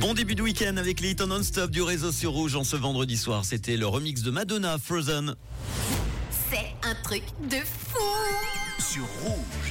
Bon début de week-end avec les non-stop du réseau sur Rouge en ce vendredi soir. C'était le remix de Madonna, Frozen. C'est un truc de fou.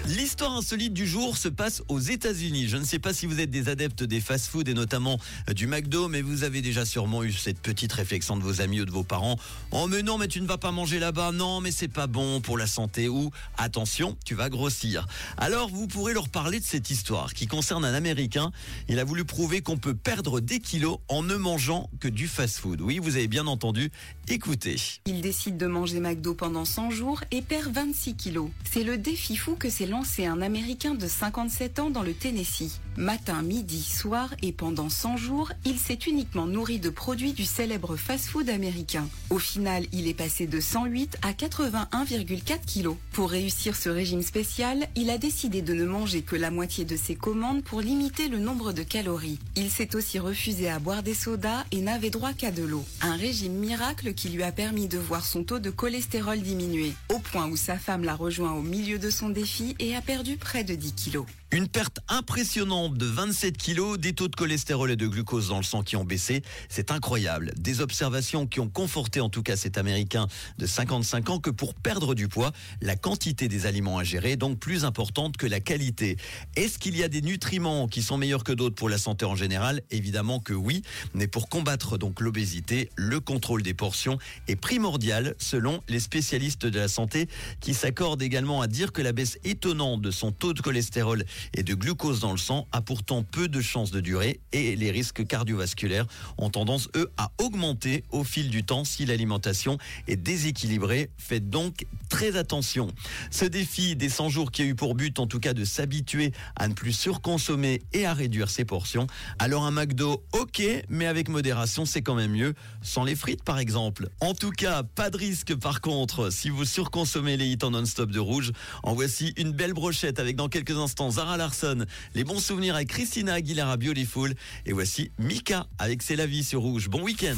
L'histoire insolite du jour se passe aux États-Unis. Je ne sais pas si vous êtes des adeptes des fast-food et notamment euh, du McDo, mais vous avez déjà sûrement eu cette petite réflexion de vos amis ou de vos parents. Oh mais non, mais tu ne vas pas manger là-bas. Non, mais c'est pas bon pour la santé ou attention, tu vas grossir. Alors vous pourrez leur parler de cette histoire qui concerne un Américain. Il a voulu prouver qu'on peut perdre des kilos en ne mangeant que du fast-food. Oui, vous avez bien entendu. Écoutez. Il décide de manger McDo pendant 100 jours et perd 26 kilos. C'est le défi fou que s'est lancé un Américain de 57 ans dans le Tennessee. Matin, midi, soir et pendant 100 jours, il s'est uniquement nourri de produits du célèbre fast-food américain. Au final, il est passé de 108 à 81,4 kilos. Pour réussir ce régime spécial, il a décidé de ne manger que la moitié de ses commandes pour limiter le nombre de calories. Il s'est aussi refusé à boire des sodas et n'avait droit qu'à de l'eau. Un régime miracle qui lui a permis de voir son taux de cholestérol diminuer, au point où sa femme l'a rejoint au milieu de son défi a perdu près de 10 kilos. Une perte impressionnante de 27 kilos, des taux de cholestérol et de glucose dans le sang qui ont baissé. C'est incroyable. Des observations qui ont conforté en tout cas cet Américain de 55 ans que pour perdre du poids, la quantité des aliments ingérés est donc plus importante que la qualité. Est-ce qu'il y a des nutriments qui sont meilleurs que d'autres pour la santé en général? Évidemment que oui. Mais pour combattre donc l'obésité, le contrôle des portions est primordial selon les spécialistes de la santé qui s'accordent également à dire que la baisse étonnante de son taux de cholestérol et de glucose dans le sang a pourtant peu de chances de durer et les risques cardiovasculaires ont tendance, eux, à augmenter au fil du temps si l'alimentation est déséquilibrée. Faites donc très attention. Ce défi des 100 jours qui a eu pour but, en tout cas, de s'habituer à ne plus surconsommer et à réduire ses portions. Alors un McDo, ok, mais avec modération, c'est quand même mieux. Sans les frites, par exemple. En tout cas, pas de risque, par contre, si vous surconsommez les hits en non-stop de rouge. En voici une belle brochette avec dans quelques instants Zara Larson, les bons souvenirs avec Christina Aguilera Beautiful. Et voici Mika avec C'est la vie sur rouge. Bon week-end.